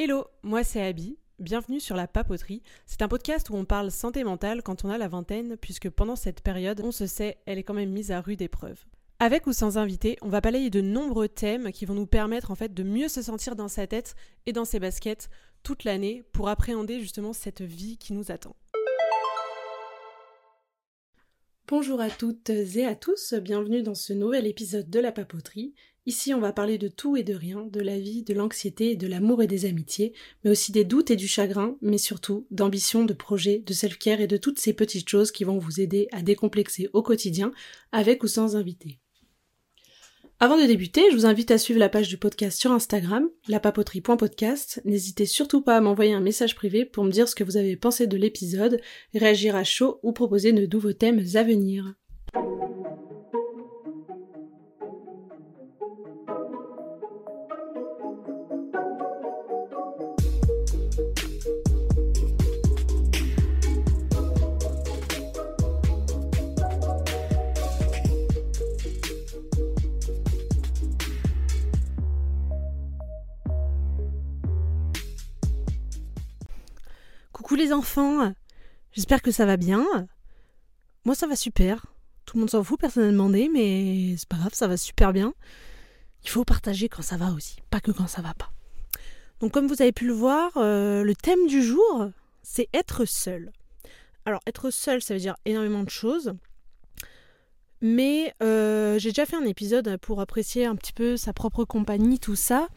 Hello, moi c'est Abby. Bienvenue sur La Papoterie. C'est un podcast où on parle santé mentale quand on a la vingtaine, puisque pendant cette période, on se sait, elle est quand même mise à rude épreuve. Avec ou sans invité, on va balayer de nombreux thèmes qui vont nous permettre en fait de mieux se sentir dans sa tête et dans ses baskets toute l'année pour appréhender justement cette vie qui nous attend. Bonjour à toutes et à tous, bienvenue dans ce nouvel épisode de la papoterie. Ici on va parler de tout et de rien, de la vie, de l'anxiété, de l'amour et des amitiés, mais aussi des doutes et du chagrin, mais surtout d'ambition, de projets, de self-care et de toutes ces petites choses qui vont vous aider à décomplexer au quotidien, avec ou sans invité. Avant de débuter, je vous invite à suivre la page du podcast sur Instagram, lapapoterie.podcast. N'hésitez surtout pas à m'envoyer un message privé pour me dire ce que vous avez pensé de l'épisode, réagir à chaud ou proposer de nouveaux thèmes à venir. Les enfants, j'espère que ça va bien. Moi ça va super. Tout le monde s'en fout, personne n'a demandé, mais c'est pas grave, ça va super bien. Il faut partager quand ça va aussi, pas que quand ça va pas. Donc comme vous avez pu le voir, euh, le thème du jour, c'est être seul. Alors être seul, ça veut dire énormément de choses. Mais euh, j'ai déjà fait un épisode pour apprécier un petit peu sa propre compagnie, tout ça.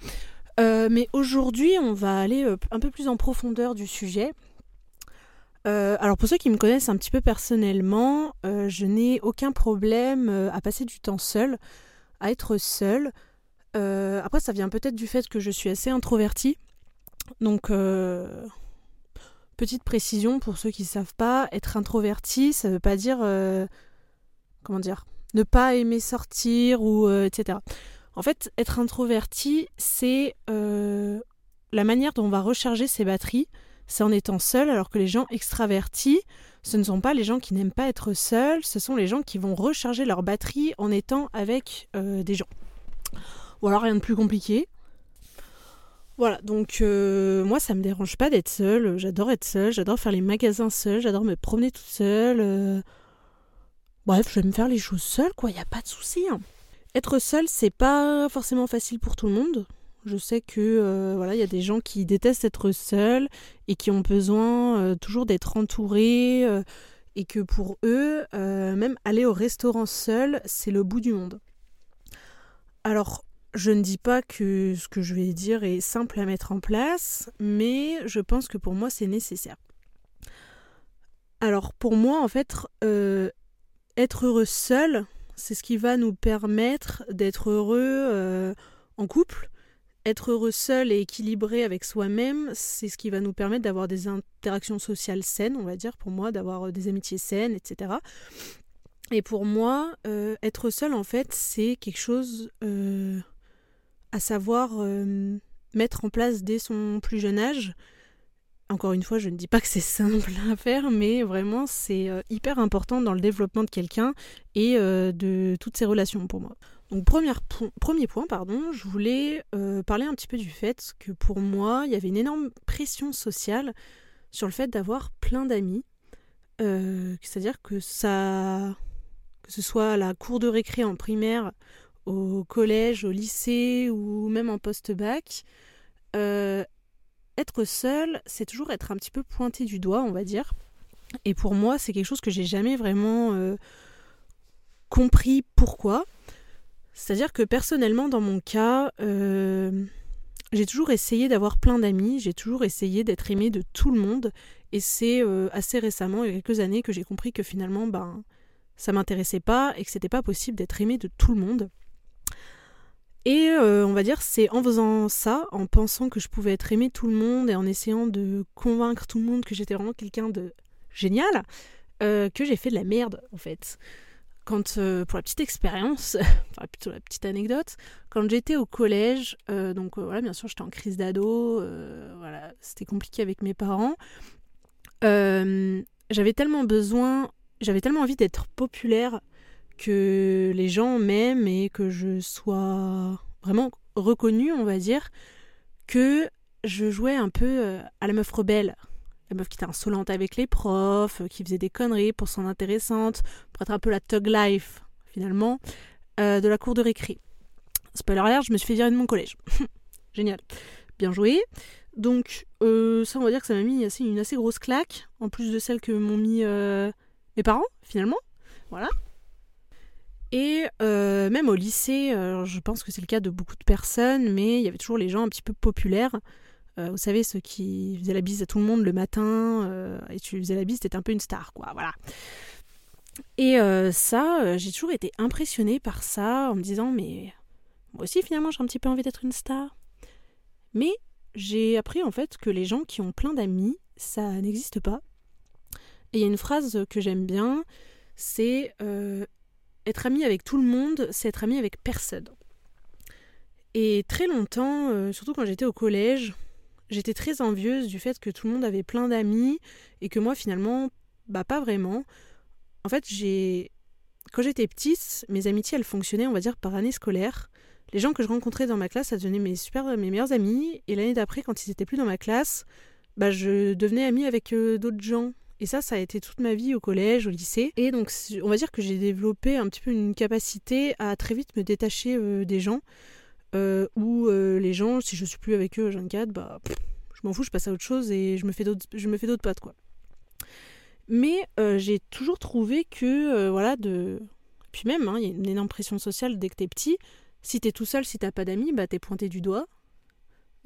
Euh, mais aujourd'hui, on va aller un peu plus en profondeur du sujet. Euh, alors pour ceux qui me connaissent un petit peu personnellement, euh, je n'ai aucun problème euh, à passer du temps seul, à être seul. après ça vient peut-être du fait que je suis assez introvertie. Donc petite précision pour ceux qui ne savent pas, être introverti, ça ne veut pas dire comment dire, ne pas aimer sortir ou etc. En fait, être introverti, c'est la manière dont on va recharger ses batteries c'est en étant seul, alors que les gens extravertis, ce ne sont pas les gens qui n'aiment pas être seuls, ce sont les gens qui vont recharger leur batterie en étant avec euh, des gens. Voilà, rien de plus compliqué. Voilà, donc euh, moi ça me dérange pas d'être seule, j'adore être seule, j'adore faire les magasins seule, j'adore me promener toute seule. Euh. Bref, je vais me faire les choses seule, quoi, y a pas de souci. Hein. Être seule, c'est pas forcément facile pour tout le monde. Je sais que euh, voilà, il y a des gens qui détestent être seuls et qui ont besoin euh, toujours d'être entourés euh, et que pour eux, même aller au restaurant seul, c'est le bout du monde. Alors, je ne dis pas que ce que je vais dire est simple à mettre en place, mais je pense que pour moi, c'est nécessaire. Alors, pour moi, en fait, être heureux seul, c'est ce qui va nous permettre d'être heureux en couple, être heureux seul et équilibré avec soi-même, c'est ce qui va nous permettre d'avoir des interactions sociales saines, on va dire, pour moi, d'avoir euh, des amitiés saines, etc. Et pour moi, euh, être seul, en fait, c'est quelque chose euh, à savoir mettre en place dès son plus jeune âge. Encore une fois, je ne dis pas que c'est simple à faire, mais vraiment, c'est hyper important dans le développement de quelqu'un et de toutes ses relations pour moi. Donc premier point, pardon, je voulais euh, parler un petit peu du fait que pour moi, il y avait une énorme pression sociale sur le fait d'avoir plein d'amis. Euh, c'est-à-dire que ça, que ce soit à la cour de récré en primaire, au collège, au lycée ou même en post-bac, euh, être seul, c'est toujours être un petit peu pointé du doigt, on va dire. Et pour moi, c'est quelque chose que j'ai jamais vraiment compris pourquoi. C'est-à-dire que personnellement, dans mon cas, euh, j'ai toujours essayé d'avoir plein d'amis, j'ai toujours essayé d'être aimé de tout le monde, et c'est euh, assez récemment, il y a quelques années, que j'ai compris que finalement, ben, ça m'intéressait pas et que c'était pas possible d'être aimé de tout le monde. Et euh, on va dire, c'est en faisant ça, en pensant que je pouvais être aimé de tout le monde et en essayant de convaincre tout le monde que j'étais vraiment quelqu'un de génial, que j'ai fait de la merde en fait quand, euh, pour la petite expérience, enfin plutôt la petite anecdote, quand j'étais au collège, euh, donc euh, voilà, bien sûr, j'étais en crise d'ado, voilà, c'était compliqué avec mes parents. j'avais tellement besoin, j'avais tellement envie d'être populaire que les gens m'aiment et que je sois vraiment reconnue, on va dire, que je jouais un peu à la meuf rebelle. Meuf qui était insolente avec les profs, qui faisait des conneries pour son intéressante, pour être un peu la thug life, finalement, de la cour de récré. Spoiler alert, je me suis fait virer de mon collège. Génial. Bien joué. Donc, ça, on va dire que ça m'a mis une assez grosse claque, en plus de celle que m'ont mis mes parents, finalement. Voilà. Et euh, même au lycée, euh, je pense que c'est le cas de beaucoup de personnes, mais il y avait toujours les gens un petit peu populaires. Euh, vous savez, ceux qui faisaient la bise à tout le monde le matin, et tu faisais la bise, t'étais un peu une star, quoi, voilà. Et ça, j'ai toujours été impressionnée par ça, en me disant, mais moi aussi, finalement, j'ai un petit peu envie d'être une star. Mais j'ai appris, en fait, que les gens qui ont plein d'amis, ça n'existe pas. Et il y a une phrase que j'aime bien, c'est être ami avec tout le monde, c'est être ami avec personne. Et très longtemps, euh, surtout quand j'étais au collège, j'étais très envieuse du fait que tout le monde avait plein d'amis et que moi finalement, bah pas vraiment. En fait, j'ai quand j'étais petite, mes amitiés elles fonctionnaient, on va dire par année scolaire. Les gens que je rencontrais dans ma classe, ça devenait mes super mes meilleurs amis et l'année d'après quand ils étaient plus dans ma classe, bah je devenais amie avec euh, d'autres gens et ça, ça a été toute ma vie au collège, au lycée. Et donc, on va dire que j'ai développé un petit peu une capacité à très vite me détacher euh, des gens. Euh, ou euh, les gens, si je suis plus avec eux à 24, bah, je m'en fous, je passe à autre chose et je me fais d'autres, je potes, quoi. Mais j'ai toujours trouvé que, voilà, de. Puis même, hein, il y a une énorme pression sociale dès que t'es petit. Si t'es tout seul, si t'as pas d'amis, bah t'es pointé du doigt.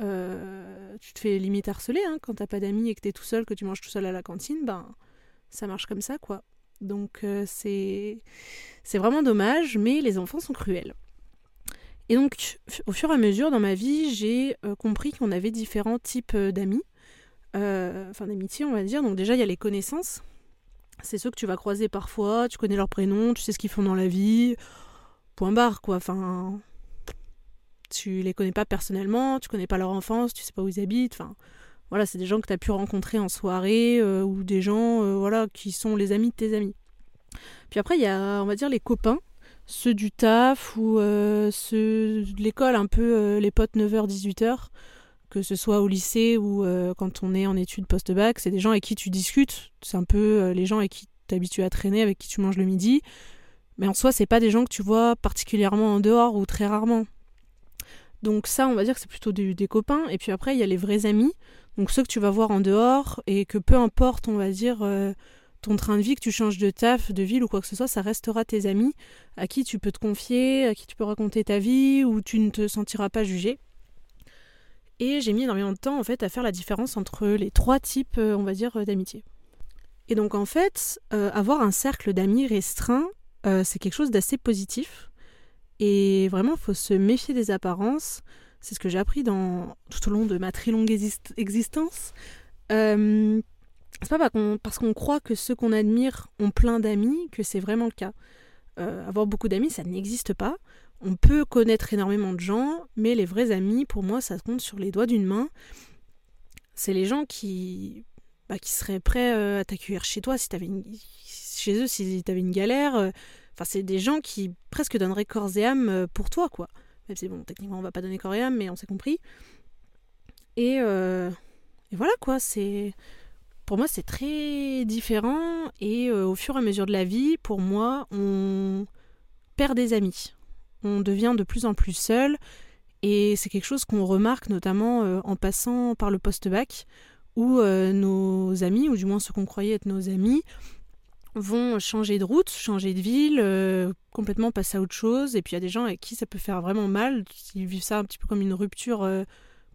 Euh, tu te fais limite harceler hein, quand t'as pas d'amis et que t'es tout seul, que tu manges tout seul à la cantine, ben ça marche comme ça quoi. Donc euh, c'est c'est vraiment dommage, mais les enfants sont cruels. Et donc au fur et à mesure dans ma vie, j'ai euh, compris qu'on avait différents types d'amis, enfin d'amitié on va dire. Donc déjà il y a les connaissances, c'est ceux que tu vas croiser parfois, tu connais leur prénom, tu sais ce qu'ils font dans la vie, point barre quoi. Enfin tu les connais pas personnellement, tu connais pas leur enfance, tu sais pas où ils habitent, enfin voilà, c'est des gens que tu as pu rencontrer en soirée euh, ou des gens euh, voilà qui sont les amis de tes amis. Puis après il y a on va dire les copains, ceux du taf ou euh, ceux de l'école un peu les potes 9h 18h que ce soit au lycée ou quand on est en études post-bac, c'est des gens avec qui tu discutes, c'est un peu les gens avec qui tu habitué à traîner, avec qui tu manges le midi. Mais en soi, c'est pas des gens que tu vois particulièrement en dehors ou très rarement. Donc ça, on va dire que c'est plutôt des, copains. Et puis après, il y a les vrais amis. Donc ceux que tu vas voir en dehors et que peu importe, on va dire, euh, ton train de vie, que tu changes de taf, de ville ou quoi que ce soit, ça restera tes amis à qui tu peux te confier, à qui tu peux raconter ta vie, où tu ne te sentiras pas jugé. Et j'ai mis énormément de temps en fait à faire la différence entre les trois types, euh, on va dire, euh, d'amitié. Et donc en fait, avoir un cercle d'amis restreint, c'est quelque chose d'assez positif. Et vraiment, il faut se méfier des apparences. C'est ce que j'ai appris dans, tout au long de ma très longue existence. Euh, c'est pas parce qu'on croit que ceux qu'on admire ont plein d'amis que c'est vraiment le cas. Euh, avoir beaucoup d'amis, ça n'existe pas. On peut connaître énormément de gens, mais les vrais amis, pour moi, ça compte sur les doigts d'une main. C'est les gens qui, bah, qui seraient prêts euh, à t'accueillir chez toi si avais une... chez eux si tu avais une galère Enfin, c'est des gens qui presque donneraient corps et âme euh, pour toi, quoi. Même si, bon, techniquement, on va pas donner corps et âme, mais on s'est compris. Et, et, voilà, quoi. C'est. Pour moi, c'est très différent. Et euh, au fur et à mesure de la vie, pour moi, on perd des amis. On devient de plus en plus seul. Et c'est quelque chose qu'on remarque notamment en passant par le post-bac, où nos amis, ou du moins ceux qu'on croyait être nos amis, vont changer de route, changer de ville, euh, complètement passer à autre chose. Et puis il y a des gens avec qui ça peut faire vraiment mal. Ils vivent ça un petit peu comme une rupture, euh,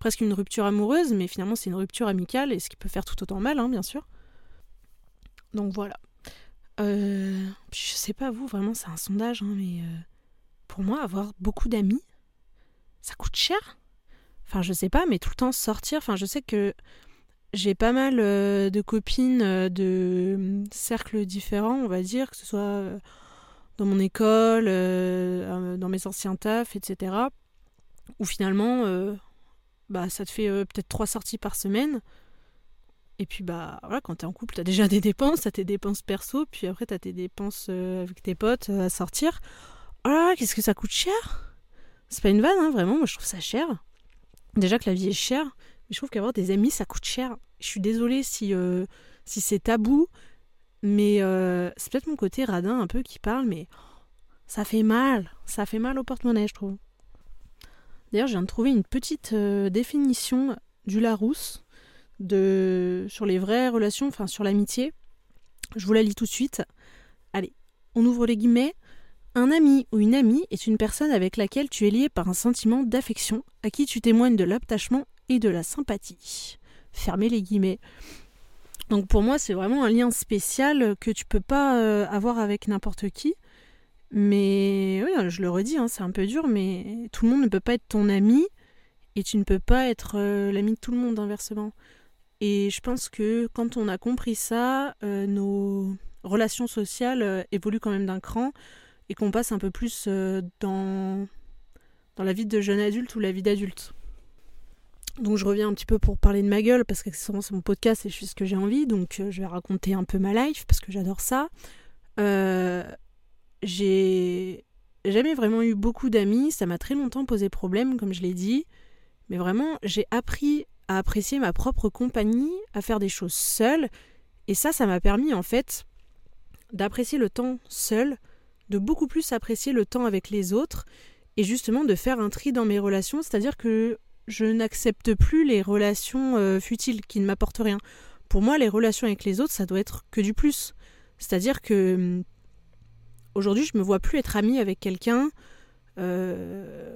presque une rupture amoureuse, mais finalement c'est une rupture amicale et ce qui peut faire tout autant mal, hein, bien sûr. Donc voilà. Euh, je sais pas vous, vraiment c'est un sondage, hein, mais euh, pour moi avoir beaucoup d'amis, ça coûte cher. Enfin je sais pas, mais tout le temps sortir. Enfin je sais que j'ai pas mal euh, de copines euh, de euh, cercles différents, on va dire, que ce soit dans mon école, dans mes anciens tafs, etc. Où finalement, bah, ça te fait peut-être trois sorties par semaine. Et puis, bah, voilà, quand t'es en couple, t'as déjà des dépenses, t'as tes dépenses perso, puis après, t'as tes dépenses avec tes potes à sortir. Oh là qu'est-ce que ça coûte cher C'est pas une vanne, hein, vraiment, moi je trouve ça cher. Déjà que la vie est chère, je trouve qu'avoir des amis, ça coûte cher. Je suis désolée si, euh, si c'est tabou, mais euh, c'est peut-être mon côté radin un peu qui parle, mais ça fait mal. Ça fait mal au porte-monnaie, je trouve. D'ailleurs, je viens de trouver une petite euh, définition du Larousse sur les vraies relations, enfin sur l'amitié. Je vous la lis tout de suite. Allez, on ouvre les guillemets. Un ami ou une amie est une personne avec laquelle tu es lié par un sentiment d'affection, à qui tu témoignes de l'attachement et de la sympathie. Fermez les guillemets. Donc pour moi, c'est vraiment un lien spécial que tu peux pas euh, avoir avec n'importe qui. Mais oui, je le redis, hein, c'est un peu dur, mais tout le monde ne peut pas être ton ami et tu ne peux pas être euh, l'ami de tout le monde inversement. Et je pense que quand on a compris ça, euh, nos relations sociales évoluent quand même d'un cran et qu'on passe un peu plus dans, dans la vie de jeune adulte ou la vie d'adulte. Donc je reviens un petit peu pour parler de ma gueule parce que c'est mon podcast et je fais ce que j'ai envie. Donc euh, je vais raconter un peu ma life parce que j'adore ça. Euh, j'ai jamais vraiment eu beaucoup d'amis. Ça m'a très longtemps posé problème, comme je l'ai dit. Mais vraiment, j'ai appris à apprécier ma propre compagnie, à faire des choses seule. Et ça, ça m'a permis en fait d'apprécier le temps seul, de beaucoup plus apprécier le temps avec les autres et justement de faire un tri dans mes relations. C'est-à-dire que je n'accepte plus les relations euh, futiles qui ne m'apportent rien. Pour moi, les relations avec les autres, ça doit être que du plus. C'est-à-dire que hum, aujourd'hui, je me vois plus être amie avec quelqu'un, euh,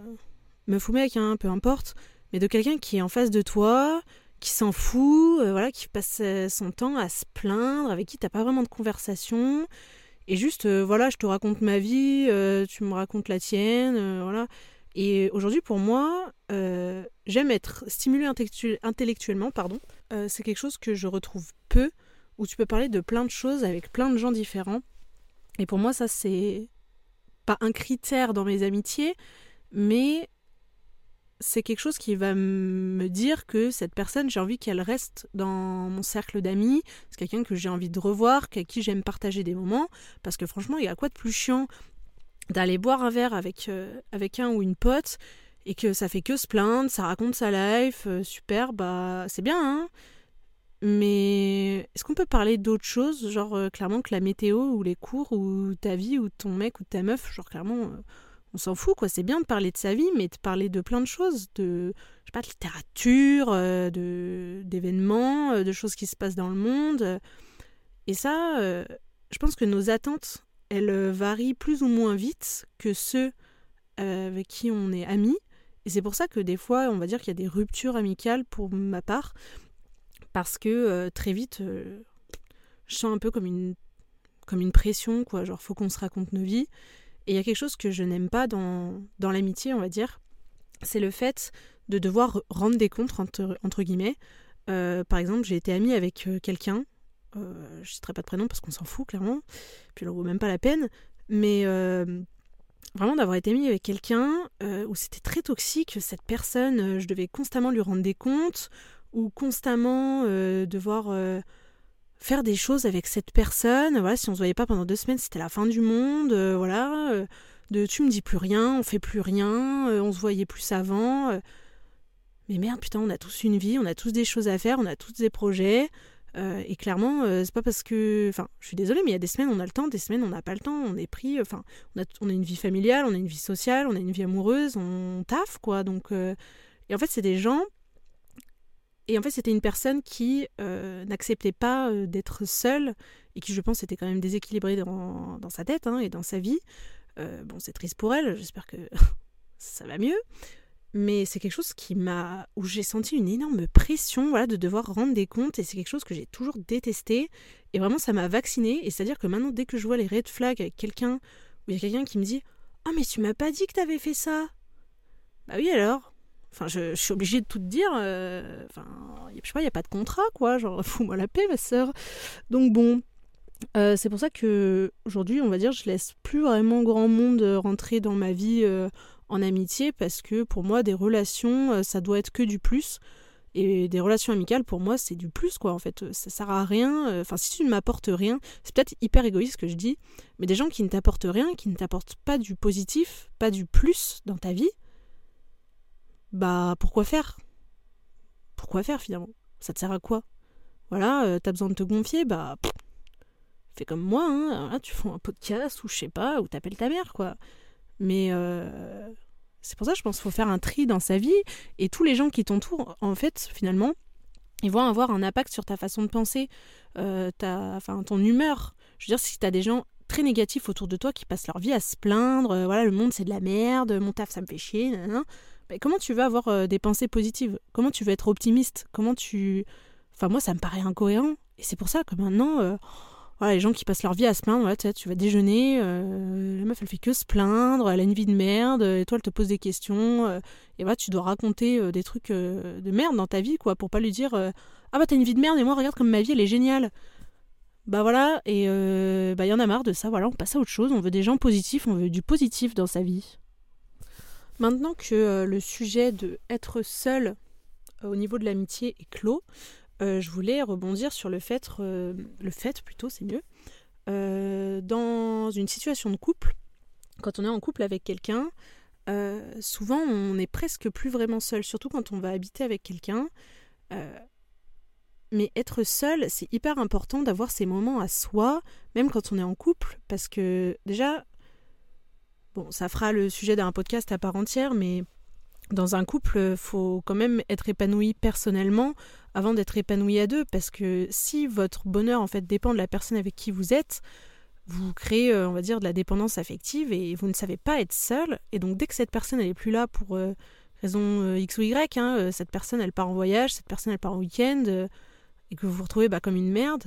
me fous avec un, peu importe, mais de quelqu'un qui est en face de toi, qui s'en fout, euh, voilà, qui passe son temps à se plaindre, avec qui t'as pas vraiment de conversation, et juste, voilà, je te raconte ma vie, tu me racontes la tienne, voilà. Et aujourd'hui, pour moi, euh, j'aime être stimulée intellectuellement, pardon. Euh, c'est quelque chose que je retrouve peu, où tu peux parler de plein de choses avec plein de gens différents. Et pour moi, ça, c'est pas un critère dans mes amitiés, mais c'est quelque chose qui va me dire que cette personne, j'ai envie qu'elle reste dans mon cercle d'amis. C'est quelqu'un que j'ai envie de revoir, avec qui j'aime partager des moments. Parce que franchement, il y a quoi de plus chiant d'aller boire un verre avec, euh, un ou une pote et que ça fait que se plaindre, ça raconte sa life, euh, super, bah c'est bien, hein mais est-ce qu'on peut parler d'autre chose, genre euh, clairement que la météo ou les cours ou ta vie ou ton mec ou ta meuf, genre clairement on s'en fout quoi, c'est bien de parler de sa vie mais de parler de plein de choses, de je sais pas de littérature, de d'événements, de choses qui se passent dans le monde. Et ça je pense que nos attentes elle euh, varie plus ou moins vite que ceux euh, avec qui on est amis. Et c'est pour ça que des fois, on va dire qu'il y a des ruptures amicales pour ma part, parce que euh, très vite, je sens un peu comme une, comme une pression, quoi. Genre, faut qu'on se raconte nos vies. Et il y a quelque chose que je n'aime pas dans, dans l'amitié, on va dire, c'est le fait de devoir rendre des comptes, entre, entre guillemets. par exemple, j'ai été amie avec quelqu'un euh, je ne citerai pas de prénom parce qu'on s'en fout clairement, puis ne vaut même pas la peine, mais euh, vraiment d'avoir été mis avec quelqu'un euh, où c'était très toxique, cette personne, je devais constamment lui rendre des comptes, ou constamment devoir faire des choses avec cette personne. Voilà, si on se voyait pas pendant deux semaines, c'était la fin du monde. voilà, de tu me dis plus rien, on fait plus rien, on se voyait plus avant. mais merde, putain, on a tous une vie, on a tous des choses à faire, on a tous des projets. Euh, et clairement, euh, c'est pas parce que. Enfin, je suis désolée, mais il y a des semaines on a le temps, des semaines on n'a pas le temps, on est pris. Enfin, on a, on a une vie familiale, on a une vie sociale, on a une vie amoureuse, on taffe, quoi. Donc. Euh, et en fait, c'est des gens. Et en fait, c'était une personne qui n'acceptait pas d'être seule et qui, je pense, était quand même déséquilibrée dans, sa tête hein, et dans sa vie. bon, c'est triste pour elle, j'espère que ça va mieux mais c'est quelque chose qui m'a où j'ai senti une énorme pression voilà de devoir rendre des comptes et c'est quelque chose que j'ai toujours détesté et vraiment ça m'a vacciné et c'est à dire que maintenant dès que je vois les red flags avec quelqu'un ou il y a quelqu'un qui me dit "Ah mais tu m'as pas dit que t'avais fait ça." Bah oui alors. Enfin je, suis obligée de tout te dire euh, je sais pas, il y a pas de contrat quoi, genre fous-moi la paix ma sœur. Donc bon, euh, c'est pour ça que aujourd'hui, on va dire, je laisse plus vraiment grand monde rentrer dans ma vie euh, en amitié parce que pour moi, des relations, euh, ça doit être que du plus. Et des relations amicales, pour moi, c'est du plus, quoi, en fait. Ça sert à rien. Euh, enfin, si tu ne m'apportes rien, c'est peut-être hyper égoïste ce que je dis, mais des gens qui ne t'apportent rien, qui ne t'apportent pas du positif, pas du plus dans ta vie, bah, pourquoi faire? Pourquoi faire finalement? Ça te sert à quoi? Voilà, euh, t'as besoin de te gonfler, bah fais comme moi, hein, tu fais un podcast ou je sais pas, ou t'appelles ta mère, quoi. Mais euh, c'est pour ça, je pense qu'il faut faire un tri dans sa vie et tous les gens qui t'entourent, en fait, finalement, ils vont avoir un impact sur ta façon de penser, euh, ta, enfin, ton humeur. Je veux dire, si t'as des gens très négatifs autour de toi qui passent leur vie à se plaindre, voilà, le monde c'est de la merde, mon taf ça me fait chier, bah, comment tu veux avoir des pensées positives? Comment tu veux être optimiste? Comment tu... Enfin, moi, ça me paraît incohérent. Et c'est pour ça que maintenant les gens qui passent leur vie à se plaindre, tu vas déjeuner, euh, la meuf elle fait que se plaindre, elle a une vie de merde, et toi elle te pose des questions, euh, et voilà, tu dois raconter euh, des trucs de merde dans ta vie, quoi, pour pas lui dire Ah bah t'as une vie de merde, et moi regarde comme ma vie elle est géniale. Bah voilà, et bah y en a marre de ça, voilà, on passe à autre chose, on veut des gens positifs, on veut du positif dans sa vie. Maintenant que le sujet de être seul au niveau de l'amitié est clos, euh, je voulais rebondir sur le fait, euh, le fait plutôt, c'est mieux, euh, dans une situation de couple, quand on est en couple avec quelqu'un, souvent on n'est presque plus vraiment seul, surtout quand on va habiter avec quelqu'un. mais être seul, c'est hyper important d'avoir ces moments à soi, même quand on est en couple, parce que déjà, bon, ça fera le sujet d'un podcast à part entière, mais dans un couple, faut quand même être épanoui personnellement avant d'être épanoui à deux, parce que si votre bonheur en fait dépend de la personne avec qui vous êtes, vous créez, euh, on va dire, de la dépendance affective et vous ne savez pas être seul. Et donc dès que cette personne elle est plus là pour euh, raison euh, X ou Y, hein, cette personne elle part en voyage, cette personne elle part en week-end, et que vous vous retrouvez bah, comme une merde,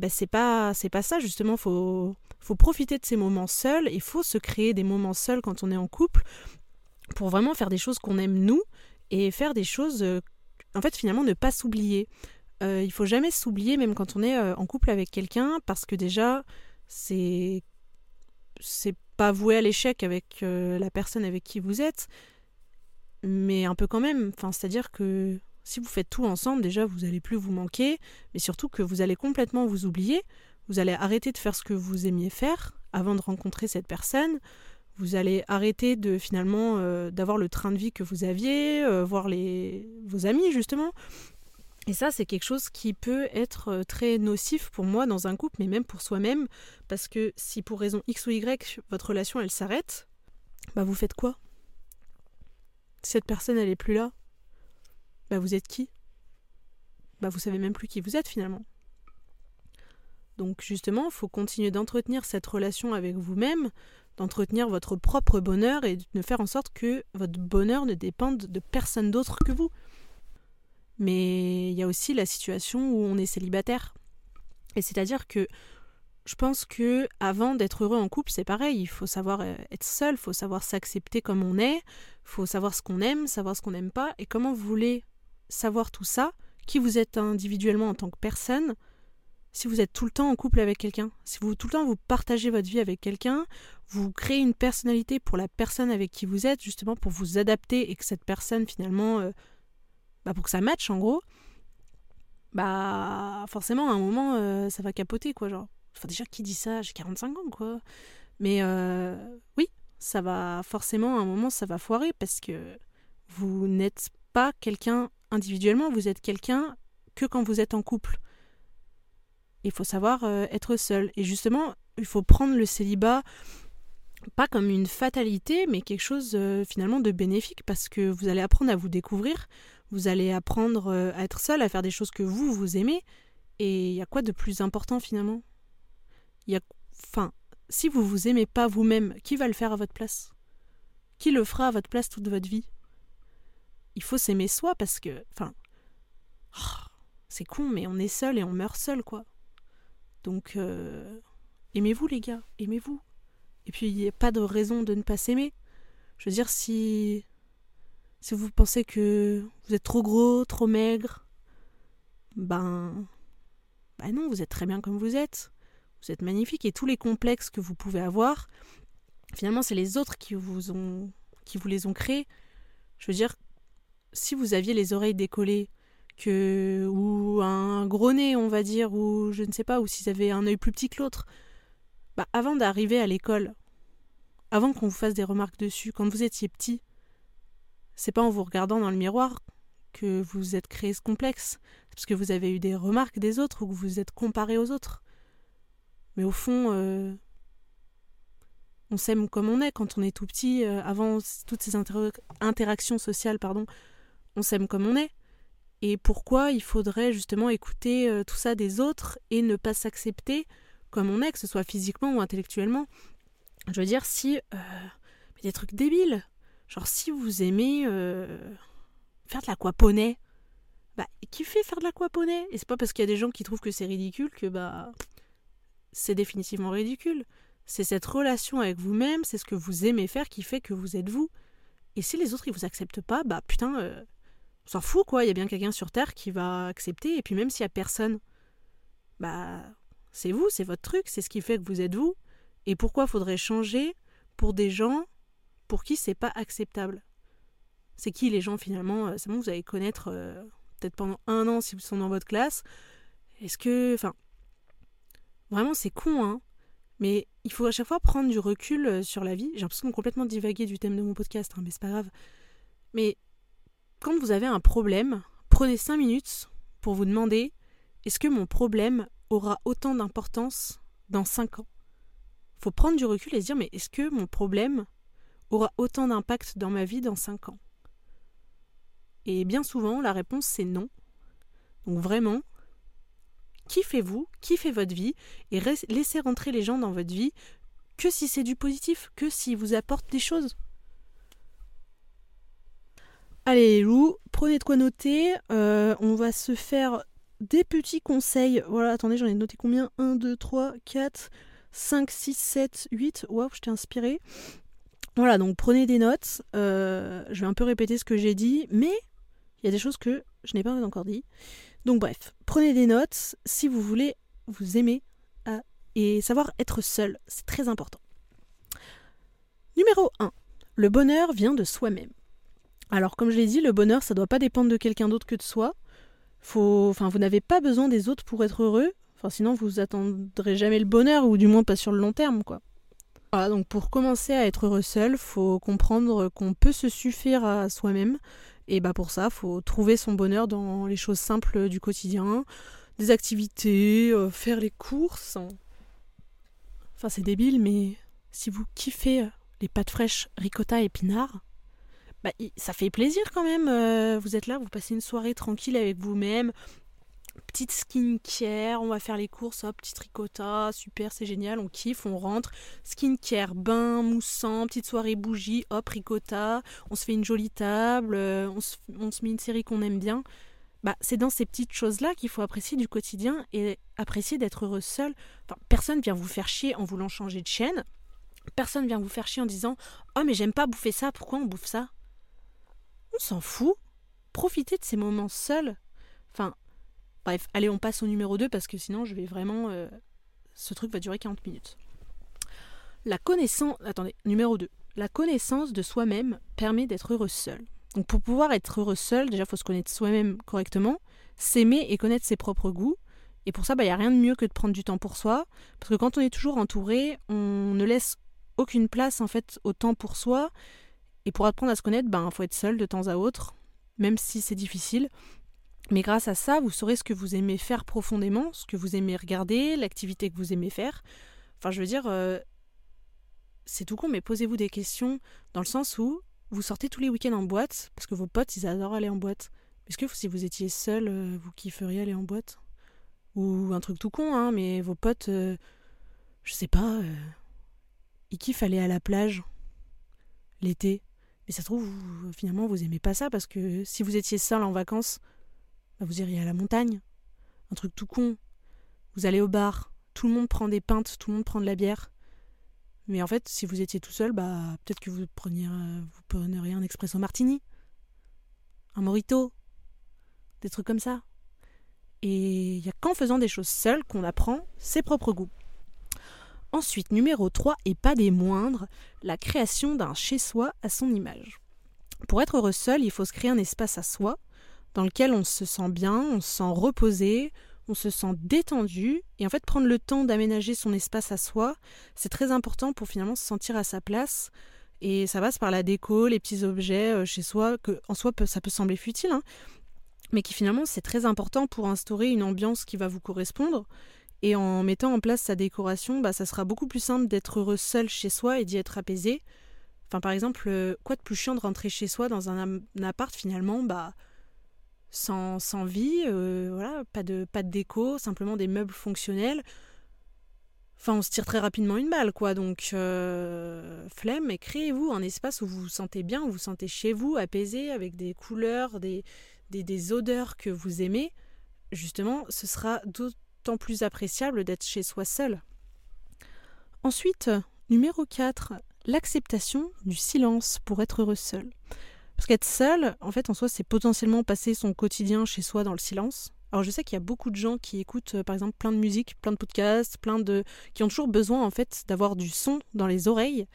bah, c'est pas c'est pas ça justement. Faut faut profiter de ces moments seuls. Il faut se créer des moments seuls quand on est en couple pour vraiment faire des choses qu'on aime nous et faire des choses, euh, en fait finalement ne pas s'oublier. Euh, il faut jamais s'oublier même quand on est euh, en couple avec quelqu'un parce que déjà c'est c'est pas voué à l'échec avec la personne avec qui vous êtes, mais un peu quand même. Enfin, c'est-à-dire que si vous faites tout ensemble, déjà vous allez plus vous manquer, mais surtout que vous allez complètement vous oublier. Vous allez arrêter de faire ce que vous aimiez faire avant de rencontrer cette personne vous allez arrêter de finalement euh, d'avoir le train de vie que vous aviez, euh, voir les, vos amis justement. Et ça, c'est quelque chose qui peut être euh, très nocif pour moi dans un couple, mais même pour soi-même, parce que si pour raison X ou Y, votre relation, elle s'arrête, bah vous faites quoi? Cette personne, elle est plus là, bah vous êtes qui? Bah vous savez même plus qui vous êtes finalement. Donc justement, il faut continuer d'entretenir cette relation avec vous-même, d'entretenir votre propre bonheur et de faire en sorte que votre bonheur ne dépende de personne d'autre que vous. Mais il y a aussi la situation où on est célibataire. Et c'est-à-dire que je pense que avant d'être heureux en couple, c'est pareil, il faut savoir euh, être seul, il faut savoir s'accepter comme on est, il faut savoir ce qu'on aime, savoir ce qu'on n'aime pas et comment vous voulez savoir tout ça, qui vous êtes individuellement en tant que personne, si vous êtes tout le temps en couple avec quelqu'un, si vous tout le temps vous partagez votre vie avec quelqu'un, vous créez une personnalité pour la personne avec qui vous êtes, justement pour vous adapter et que cette personne finalement, euh, bah pour que ça matche en gros, bah forcément à un moment euh, ça va capoter quoi genre. Enfin déjà qui dit ça, j'ai 45 ans quoi. Mais euh, oui, ça va forcément à un moment ça va foirer parce que vous n'êtes pas quelqu'un individuellement, vous êtes quelqu'un que quand vous êtes en couple. Il faut savoir euh, être seul. Et justement, il faut prendre le célibat pas comme une fatalité, mais quelque chose euh, finalement de bénéfique parce que vous allez apprendre à vous découvrir, vous allez apprendre euh, à être seul, à faire des choses que vous, vous aimez. Et il y a quoi de plus important finalement? Il y a. Enfin, si vous vous aimez pas vous-même, qui va le faire à votre place? Qui le fera à votre place toute votre vie? Il faut s'aimer soi parce que. Enfin. Oh, c'est con, mais on est seul et on meurt seul, quoi. Donc, euh, aimez-vous les gars, aimez-vous. Et puis, il n'y a pas de raison de ne pas s'aimer. Je veux dire, si, si vous pensez que vous êtes trop gros, trop maigre, ben, ben non, vous êtes très bien comme vous êtes. Vous êtes magnifique et tous les complexes que vous pouvez avoir, finalement, c'est les autres qui vous ont, qui vous les ont créés. Je veux dire, si vous aviez les oreilles décollées, ou un gros nez, on va dire, ou je ne sais pas, ou s'ils avaient un œil plus petit que l'autre. Bah, avant d'arriver à l'école, avant qu'on vous fasse des remarques dessus, quand vous étiez petit, c'est pas en vous regardant dans le miroir que vous êtes créé ce complexe. C'est parce que vous avez eu des remarques des autres ou que vous vous êtes comparé aux autres. Mais au fond, euh, on s'aime comme on est quand on est tout petit. Euh, avant toutes ces interactions sociales, pardon, on s'aime comme on est. Et pourquoi il faudrait justement écouter euh, tout ça des autres et ne pas s'accepter comme on est, que ce soit physiquement ou intellectuellement? Je veux dire, si. des trucs débiles. Genre, si vous aimez faire de l'aquaponais, bah, fait faire de l'aquaponais Et c'est pas parce qu'il y a des gens qui trouvent que c'est ridicule que, bah, c'est définitivement ridicule. C'est cette relation avec vous-même, c'est ce que vous aimez faire qui fait que vous êtes vous. Et si les autres ils vous acceptent pas, bah putain, euh, s'en fout quoi. Il y a bien quelqu'un sur terre qui va accepter. Et puis même s'il y a personne, bah c'est vous, c'est votre truc, c'est ce qui fait que vous êtes vous. Et pourquoi faudrait changer pour des gens pour qui c'est pas acceptable? C'est qui les gens finalement? Euh, C'est bon, vous allez connaître euh, peut-être pendant un an s'ils sont dans votre classe. Est-ce que, enfin, Vraiment, c'est con, hein. Mais il faut à chaque fois prendre du recul euh, sur la vie. J'ai l'impression de complètement divaguer du thème de mon podcast, hein, mais c'est pas grave. Mais quand vous avez un problème, prenez 5 minutes pour vous demander est-ce que mon problème aura autant d'importance dans 5 ans? Faut prendre du recul et se dire mais est-ce que mon problème aura autant d'impact dans ma vie dans 5 ans? Et bien souvent, la réponse c'est non. Donc vraiment, kiffez-vous, kiffez votre vie et laissez rentrer les gens dans votre vie que si c'est du positif, que s'ils vous apportent des choses. Allez, loup, prenez de quoi noter. Euh, on va se faire des petits conseils. Voilà, attendez, j'en ai noté combien? 1, 2, 3, 4, 5, 6, 7, 8. Waouh, je t'ai inspiré. Voilà, donc prenez des notes. Euh, je vais un peu répéter ce que j'ai dit, mais il y a des choses que je n'ai pas encore dit. Donc bref, prenez des notes si vous voulez vous aimer et savoir être seul, c'est très important. Numéro 1. Le bonheur vient de soi-même. Alors comme je l'ai dit, le bonheur, ça ne doit pas dépendre de quelqu'un d'autre que de soi. Faut, enfin, vous n'avez pas besoin des autres pour être heureux. Sinon vous attendrez jamais le bonheur, ou du moins pas sur le long terme, quoi. Voilà, donc pour commencer à être heureux seul, faut comprendre qu'on peut se suffire à soi-même et bah pour ça, faut trouver son bonheur dans les choses simples du quotidien, des activités, euh, faire les courses. Enfin, c'est débile, mais si vous kiffez les pâtes fraîches ricotta épinards, bah, ça fait plaisir quand même. Euh, vous êtes là, vous passez une soirée tranquille avec vous-même, petite skincare, on va faire les courses, hop, petite ricotta, super, c'est génial, on kiffe, on rentre, skincare, bain, moussant, petite soirée bougie, hop, ricotta, on se fait une jolie table, euh, on se, met une série qu'on aime bien. Bah, c'est dans ces petites choses-là qu'il faut apprécier du quotidien et apprécier d'être heureux seul. Personne vient vous faire chier en voulant changer de chaîne. Personne vient vous faire chier en disant Oh, mais j'aime pas bouffer ça, pourquoi on bouffe ça? On s'en fout. Profitez de ces moments seuls. Enfin, Bref, allez, on passe au numéro 2 parce que sinon je vais vraiment. Euh, ce truc va durer 40 minutes. La connaissance. Attendez, numéro 2. La connaissance de soi-même permet d'être heureux seul. Donc pour pouvoir être heureux seul, déjà il faut se connaître soi-même correctement, s'aimer et connaître ses propres goûts. Et pour ça, il bah, n'y a rien de mieux que de prendre du temps pour soi. Parce que quand on est toujours entouré, on ne laisse aucune place en fait au temps pour soi. Et pour apprendre à se connaître, ben, faut être seul de temps à autre, même si c'est difficile. Mais grâce à ça, vous saurez ce que vous aimez faire profondément, ce que vous aimez regarder, l'activité que vous aimez faire. Enfin, je veux dire, euh, c'est tout con, mais posez-vous des questions dans le sens où vous sortez tous les week-ends en boîte, parce que vos potes, ils adorent aller en boîte. Est-ce que si vous étiez seul, euh, vous kifferiez aller en boîte? Ou un truc tout con, hein, mais vos potes, euh, je sais pas, ils kiffent aller à la plage l'été. Mais ça se trouve, finalement, vous aimez pas ça, parce que si vous étiez seul en vacances, bah, vous iriez à la montagne. Un truc tout con. Vous allez au bar, tout le monde prend des pintes, tout le monde prend de la bière. Mais en fait, si vous étiez tout seul, bah peut-être que vous preniez, vous preniez un expresso martini, un morito, des trucs comme ça. Et il n'y a qu'en faisant des choses seules qu'on apprend ses propres goûts. Ensuite, numéro 3, et pas des moindres, la création d'un chez-soi à son image. Pour être heureux seul, il faut se créer un espace à soi, dans lequel on se sent bien, on se sent reposé, on se sent détendu. Et en fait, prendre le temps d'aménager son espace à soi, c'est très important pour finalement se sentir à sa place. Et ça passe par la déco, les petits objets euh, chez soi, que en soi ça peut sembler futile, hein. mais qui finalement c'est très important pour instaurer une ambiance qui va vous correspondre. Et en mettant en place sa décoration, bah, ça sera beaucoup plus simple d'être heureux seul chez soi et d'y être apaisé. Enfin, par exemple, euh, quoi de plus chiant de rentrer chez soi dans un, appart finalement, bah, sans, sans vie, euh, voilà, pas de, pas de déco, simplement des meubles fonctionnels. Enfin, on se tire très rapidement une balle, quoi. Donc, euh, flemme, et créez-vous un espace où vous vous sentez bien, où vous vous sentez chez vous, apaisé, avec des couleurs, des, des, des odeurs que vous aimez. Justement, ce sera d'autant plus appréciable d'être chez soi seul. Ensuite, numéro 4, l'acceptation du silence pour être heureux seul. Parce qu'être seul, en fait, en soi, c'est potentiellement passer son quotidien chez soi dans le silence. Alors je sais qu'il y a beaucoup de gens qui écoutent euh, par exemple plein de musique, plein de podcasts, plein de qui ont toujours besoin en fait d'avoir du son dans les oreilles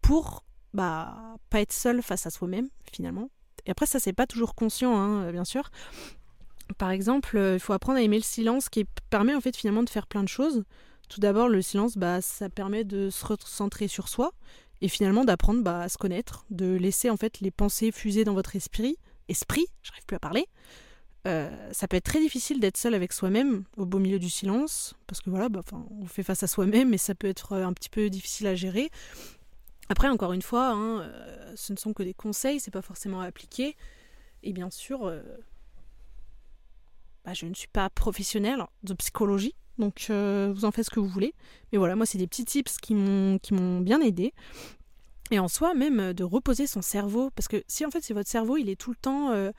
pour bah pas être seul face à soi-même finalement. Et après ça c'est pas toujours conscient hein, euh, bien sûr. Par exemple, euh, il faut apprendre à aimer le silence qui permet en fait finalement de faire plein de choses. Tout d'abord le silence bah ça permet de se recentrer sur soi et finalement d'apprendre bah, à se connaître, de laisser en fait les pensées fuser dans votre esprit, esprit, j'arrive plus à parler. Euh, ça peut être très difficile d'être seul avec soi-même au beau milieu du silence, parce que voilà, bah, on fait face à soi-même et ça peut être un petit peu difficile à gérer. Après, encore une fois, hein, euh, ce ne sont que des conseils, c'est pas forcément à appliquer. Et bien sûr, euh, bah, je ne suis pas professionnelle de psychologie, donc vous en faites ce que vous voulez. Mais voilà, moi, c'est des petits tips qui m'ont bien aidé. Et en soi, même de reposer son cerveau, parce que si en fait, c'est votre cerveau, il est tout le temps, on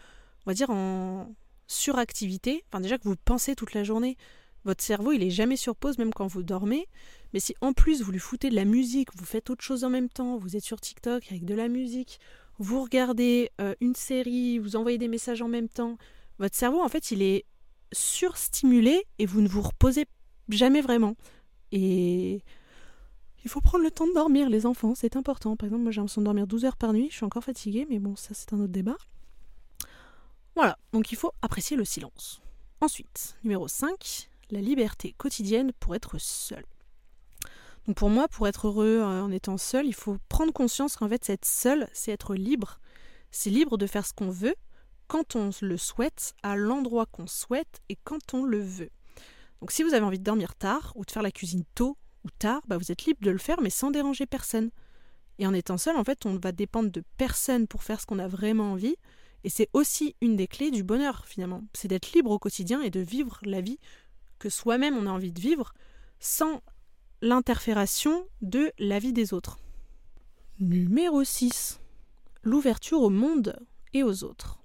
va dire, en, suractivité, enfin déjà que vous pensez toute la journée, votre cerveau il est jamais sur pause même quand vous dormez, mais si en plus vous lui foutez de la musique, vous faites autre chose en même temps, vous êtes sur TikTok avec de la musique, vous regardez euh, une série, vous envoyez des messages en même temps, votre cerveau en fait il est surstimulé et vous ne vous reposez jamais vraiment. Et il faut prendre le temps de dormir les enfants, c'est important. Par exemple moi j'ai l'impression de dormir 12 heures par nuit, je suis encore fatiguée, mais bon ça c'est un autre débat. Voilà, donc il faut apprécier le silence. Ensuite, numéro 5, la liberté quotidienne pour être seul. Donc pour moi, pour être heureux euh, en étant seul, il faut prendre conscience qu'en fait, être seul, c'est être libre. C'est libre de faire ce qu'on veut, quand on le souhaite, à l'endroit qu'on souhaite et quand on le veut. Donc si vous avez envie de dormir tard ou de faire la cuisine tôt ou tard, bah vous êtes libre de le faire mais sans déranger personne. Et en étant seul, en fait, on va dépendre de personne pour faire ce qu'on a vraiment envie. Et c'est aussi une des clés du bonheur, finalement. C'est d'être libre au quotidien et de vivre la vie que soi-même on a envie de vivre sans l'interfération de la vie des autres. Numéro 6. L'ouverture au monde et aux autres.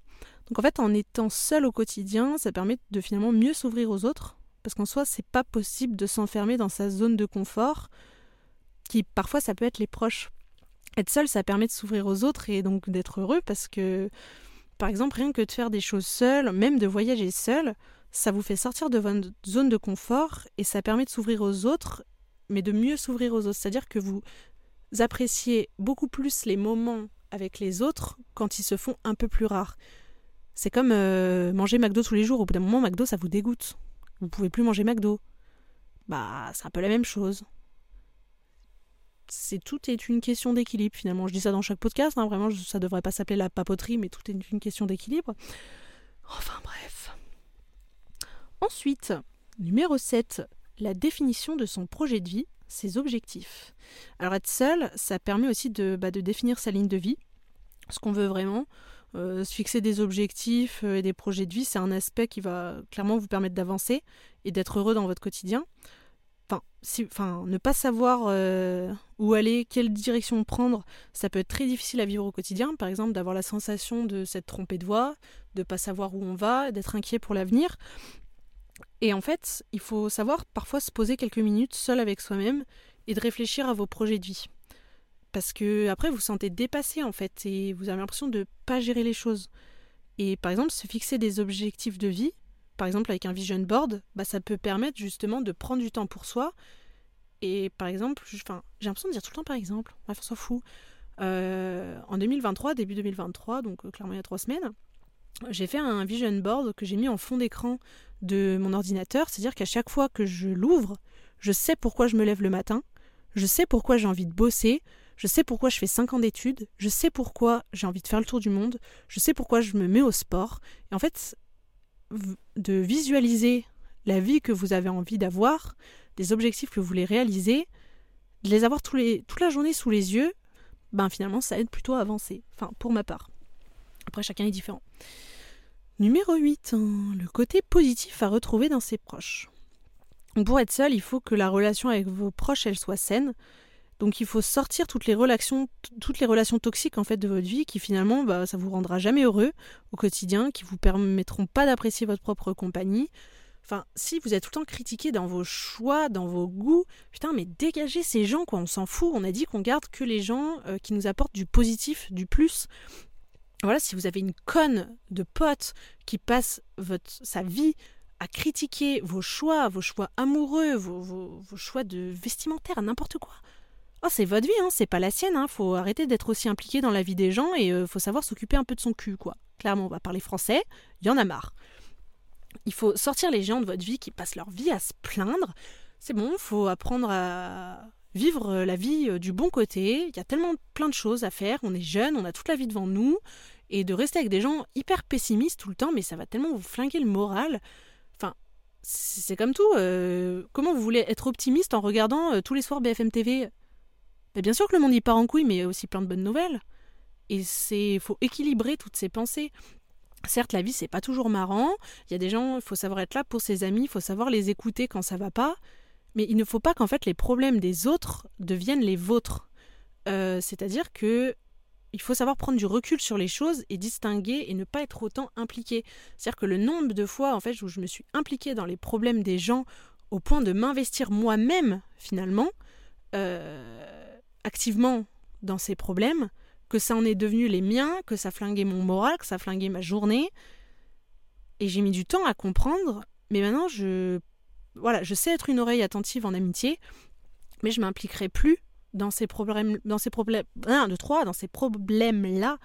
Donc en fait, en étant seul au quotidien, ça permet de finalement mieux s'ouvrir aux autres, parce qu'en soi, c'est pas possible de s'enfermer dans sa zone de confort, qui parfois ça peut être les proches. Être seul, ça permet de s'ouvrir aux autres et donc d'être heureux, parce que par exemple, rien que de faire des choses seul, même de voyager seul, ça vous fait sortir de votre zone de confort et ça permet de s'ouvrir aux autres, mais de mieux s'ouvrir aux autres. C'est-à-dire que vous appréciez beaucoup plus les moments avec les autres quand ils se font un peu plus rares. C'est comme euh, manger McDo tous les jours. Au bout d'un moment, McDo, ça vous dégoûte. Vous pouvez plus manger McDo. Bah, c'est un peu la même chose c'est tout est une question d'équilibre finalement. Je dis ça dans chaque podcast, hein, vraiment, ça devrait pas s'appeler la papoterie, mais tout est une question d'équilibre. Enfin bref. Ensuite, numéro 7, la définition de son projet de vie, ses objectifs. Alors être seul, ça permet aussi de, bah, de définir sa ligne de vie, ce qu'on veut vraiment. Euh, se fixer des objectifs euh, et des projets de vie, c'est un aspect qui va clairement vous permettre d'avancer et d'être heureux dans votre quotidien enfin, enfin, ne pas savoir euh, où aller, quelle direction prendre, ça peut être très difficile à vivre au quotidien. Par exemple, d'avoir la sensation de s'être trompé de voie, de pas savoir où on va, d'être inquiet pour l'avenir. Et en fait, il faut savoir parfois se poser quelques minutes seul avec soi-même et de réfléchir à vos projets de vie. Parce que après, vous vous sentez dépassé en fait et vous avez l'impression de pas gérer les choses. Et par exemple, se fixer des objectifs de vie, par exemple avec un vision board, bah, ça peut permettre justement de prendre du temps pour soi. Et par exemple, j'ai l'impression de dire tout le temps par exemple, bref, on s'en fout. Euh, en 2023, début 2023, donc euh, clairement il y a trois semaines, j'ai fait un vision board que j'ai mis en fond d'écran de mon ordinateur. C'est-à-dire qu'à chaque fois que je l'ouvre, je sais pourquoi je me lève le matin, je sais pourquoi j'ai envie de bosser, je sais pourquoi je fais 5 ans d'études, je sais pourquoi j'ai envie de faire le tour du monde, je sais pourquoi je me mets au sport. Et en fait, de visualiser la vie que vous avez envie d'avoir, des objectifs que vous voulez réaliser, de les avoir toute la journée sous les yeux, ben finalement ça aide plutôt à avancer. Enfin, pour ma part. Après, chacun est différent. Numéro 8, hein, le côté positif à retrouver dans ses proches. Pour être seul, il faut que la relation avec vos proches, elle soit saine. Donc il faut sortir toutes les relations, toutes les relations toxiques en fait de votre vie qui finalement bah, ça vous rendra jamais heureux au quotidien, qui vous permettront pas d'apprécier votre propre compagnie. Enfin, si vous êtes tout le temps critiqué dans vos choix, dans vos goûts, putain, mais dégagez ces gens, quoi, on s'en fout. On a dit qu'on garde que les gens euh, qui nous apportent du positif, du plus voilà, si vous avez une conne de pote qui passe votre, sa vie à critiquer vos choix, vos choix amoureux, vos, choix de vestimentaire, n'importe quoi. Oh, c'est votre vie, hein, c'est pas la sienne. Hein. Faut arrêter d'être aussi impliqué dans la vie des gens et euh, faut savoir s'occuper un peu de son cul, quoi. Clairement, on va parler français, il y en a marre. Il faut sortir les gens de votre vie qui passent leur vie à se plaindre. C'est bon, faut apprendre à vivre euh, la vie euh, du bon côté. Il y a tellement plein de choses à faire. On est jeune, on a toute la vie devant nous. Et de rester avec des gens hyper pessimistes tout le temps, mais ça va tellement vous flinguer le moral. Enfin, c'est comme tout. Comment vous voulez être optimiste en regardant tous les soirs BFM TV Bien sûr que le monde y part en couille, mais il y a aussi plein de bonnes nouvelles. Et c'est faut équilibrer toutes ces pensées. Certes, la vie, c'est pas toujours marrant. Il y a des gens, il faut savoir être là pour ses amis, il faut savoir les écouter quand ça va pas. Mais il ne faut pas qu'en fait les problèmes des autres deviennent les vôtres. Euh, c'est-à-dire que il faut savoir prendre du recul sur les choses et distinguer et ne pas être autant impliqué. C'est-à-dire que le nombre de fois en fait où je me suis impliqué dans les problèmes des gens au point de m'investir moi-même finalement euh, activement dans ces problèmes, que ça en est devenu les miens, que ça flinguait mon moral, que ça flinguait ma journée. Et j'ai mis du temps à comprendre, mais maintenant je voilà, je sais être une oreille attentive en amitié, mais je m'impliquerai plus dans ces problèmes, dans ces problèmes, de trois, dans ces problèmes-là.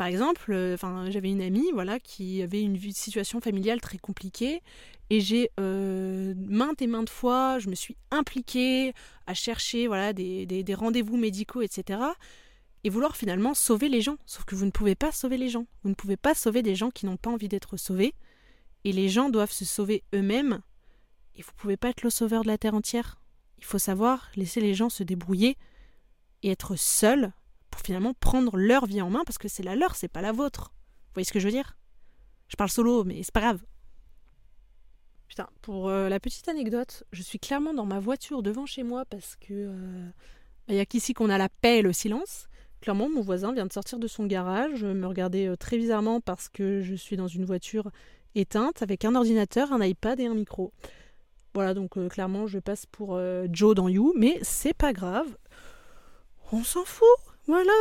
Par exemple, euh, enfin, j'avais une amie, voilà, qui avait une situation familiale très compliquée, et j'ai euh, maintes et maintes fois, je me suis impliquée à chercher, voilà, des, des rendez-vous médicaux, etc. Et vouloir finalement sauver les gens. Sauf que vous ne pouvez pas sauver les gens. Vous ne pouvez pas sauver des gens qui n'ont pas envie d'être sauvés. Et les gens doivent se sauver eux-mêmes et vous pouvez pas être le sauveur de la terre entière. Il faut savoir laisser les gens se débrouiller et être seul pour finalement prendre leur vie en main parce que c'est la leur, c'est pas la vôtre. Vous voyez ce que je veux dire? Je parle solo, mais c'est pas grave. Putain, pour euh, la petite anecdote, je suis clairement dans ma voiture devant chez moi parce que euh, il y a qu'ici qu'on a la paix et le silence. Clairement, mon voisin vient de sortir de son garage, me regarder euh, très bizarrement parce que je suis dans une voiture éteinte avec un ordinateur, un iPad et un micro. Voilà, donc clairement, je passe pour Joe dans You, mais c'est pas grave. On s'en fout, voilà,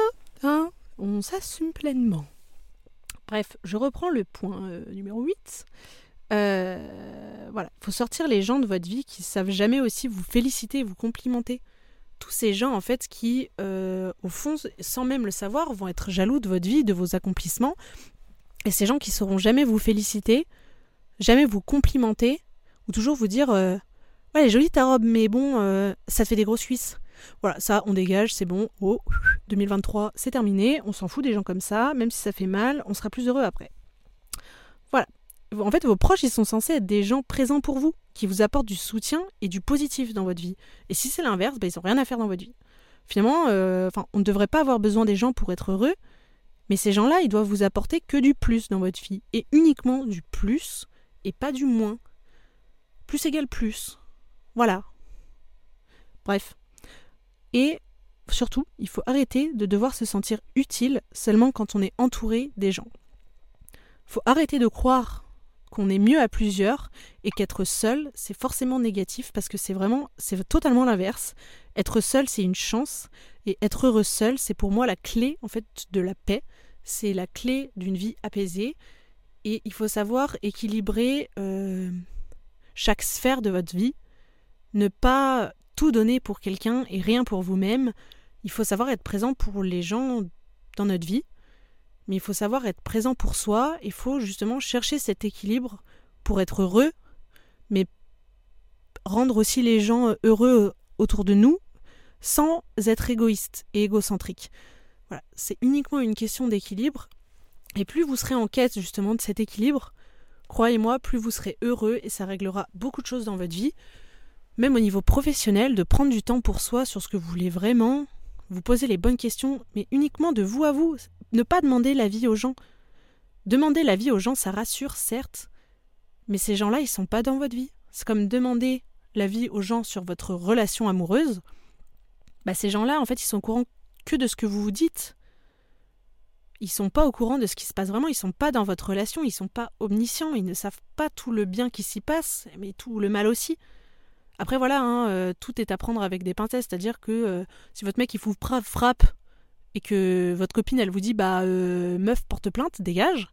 hein, on s'assume pleinement. Bref, je reprends le point euh, numéro 8. voilà, il faut sortir les gens de votre vie qui savent jamais aussi vous féliciter, vous complimenter. Tous ces gens, en fait, qui, au fond, sans même le savoir, vont être jaloux de votre vie, de vos accomplissements. Et ces gens qui sauront jamais vous féliciter, jamais vous complimenter, ou toujours vous dire euh, Ouais, jolie ta robe, mais bon, euh, ça te fait des grosses cuisses. Voilà, ça, on dégage, c'est bon. Oh, 2023, c'est terminé. On s'en fout des gens comme ça. Même si ça fait mal, on sera plus heureux après. Voilà. En fait, vos proches, ils sont censés être des gens présents pour vous, qui vous apportent du soutien et du positif dans votre vie. Et si c'est l'inverse, bah, ils n'ont rien à faire dans votre vie. Finalement, euh, on ne devrait pas avoir besoin des gens pour être heureux, mais ces gens-là, ils doivent vous apporter que du plus dans votre vie. Et uniquement du plus, et pas du moins plus égale plus. Voilà. Bref. Et surtout, il faut arrêter de devoir se sentir utile seulement quand on est entouré des gens. Faut arrêter de croire qu'on est mieux à plusieurs et qu'être seul, c'est forcément négatif parce que c'est vraiment, c'est totalement l'inverse. Être seul, c'est une chance et être heureux seul, c'est pour moi la clé en fait de la paix. C'est la clé d'une vie apaisée et il faut savoir équilibrer euh, chaque sphère de votre vie, ne pas tout donner pour quelqu'un et rien pour vous-même. Il faut savoir être présent pour les gens dans notre vie, mais il faut savoir être présent pour soi. Il faut justement chercher cet équilibre pour être heureux, mais rendre aussi les gens heureux autour de nous sans être égoïste et égocentrique. Voilà, c'est uniquement une question d'équilibre. Et plus vous serez en quête justement de cet équilibre, Croyez-moi, plus vous serez heureux et ça réglera beaucoup de choses dans votre vie. Même au niveau professionnel, de prendre du temps pour soi sur ce que vous voulez vraiment, vous poser les bonnes questions, mais uniquement de vous à vous. Ne pas demander l'avis aux gens. Demander l'avis aux gens, ça rassure, certes, mais ces gens-là, ils sont pas dans votre vie. C'est comme demander l'avis aux gens sur votre relation amoureuse. Bah, ces gens-là, en fait, ils sont au courant que de ce que vous vous dites. Ils sont pas au courant de ce qui se passe vraiment, ils sont pas dans votre relation, ils sont pas omniscients, ils ne savent pas tout le bien qui s'y passe, mais tout le mal aussi. Après voilà, hein, euh, tout est à prendre avec des pincettes, c'est-à-dire que euh, si votre mec il vous frappe et que votre copine elle vous dit bah euh, meuf porte plainte, dégage,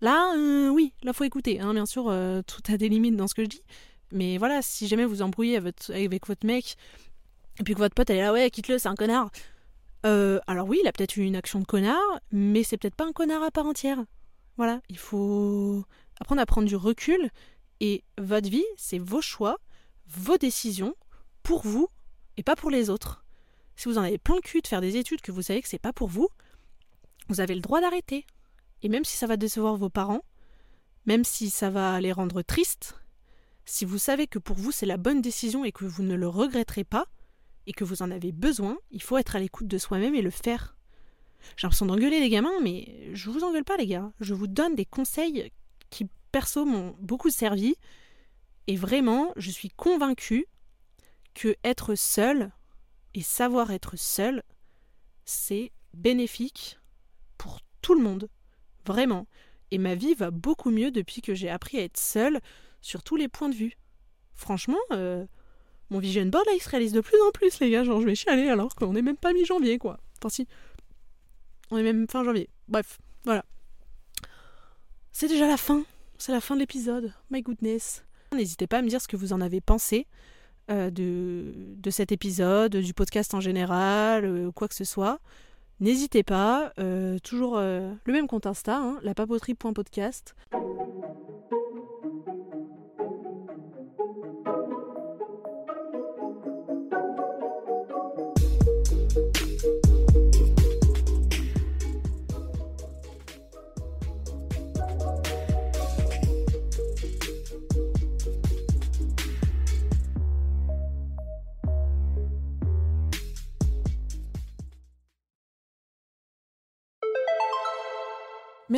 là oui, là faut écouter, hein, bien sûr tout a des limites dans ce que je dis, mais voilà, si jamais vous embrouillez avec votre mec et puis que votre pote elle est là ouais quitte-le c'est un connard, alors oui, il a peut-être eu une action de connard, mais c'est peut-être pas un connard à part entière. Voilà, il faut apprendre à prendre du recul et votre vie, c'est vos choix, vos décisions pour vous et pas pour les autres. Si vous en avez plein le cul de faire des études que vous savez que c'est pas pour vous, vous avez le droit d'arrêter. Et même si ça va décevoir vos parents, même si ça va les rendre tristes, si vous savez que pour vous c'est la bonne décision et que vous ne le regretterez pas, et que vous en avez besoin, il faut être à l'écoute de soi-même et le faire. J'ai l'impression d'engueuler les gamins, mais je vous engueule pas les gars. Je vous donne des conseils qui perso m'ont beaucoup servi. Et vraiment, je suis convaincue que être seul et savoir être seul, c'est bénéfique pour tout le monde. Vraiment. Et ma vie va beaucoup mieux depuis que j'ai appris à être seule sur tous les points de vue. Franchement, euh, mon vision board là il se réalise de plus en plus les gars, genre je vais chialer alors qu'on est même pas mi-janvier quoi. Enfin si. On est même fin janvier. Bref, voilà. C'est déjà la fin. C'est la fin de l'épisode. My goodness. N'hésitez pas à me dire ce que vous en avez pensé euh, de, cet épisode, du podcast en général, euh, quoi que ce soit. N'hésitez pas. Euh, toujours le même compte Insta, hein, lapapoterie.podcast.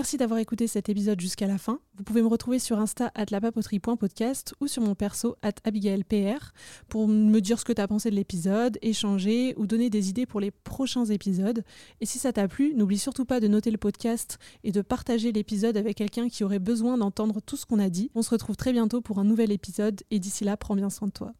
Merci d'avoir écouté cet épisode jusqu'à la fin. Vous pouvez me retrouver sur Insta at lapapoterie.podcast ou sur mon perso at abigailpr pour me dire ce que tu as pensé de l'épisode, échanger ou donner des idées pour les prochains épisodes. Et si ça t'a plu, n'oublie surtout pas de noter le podcast et de partager l'épisode avec quelqu'un qui aurait besoin d'entendre tout ce qu'on a dit. On se retrouve très bientôt pour un nouvel épisode et d'ici là, prends bien soin de toi.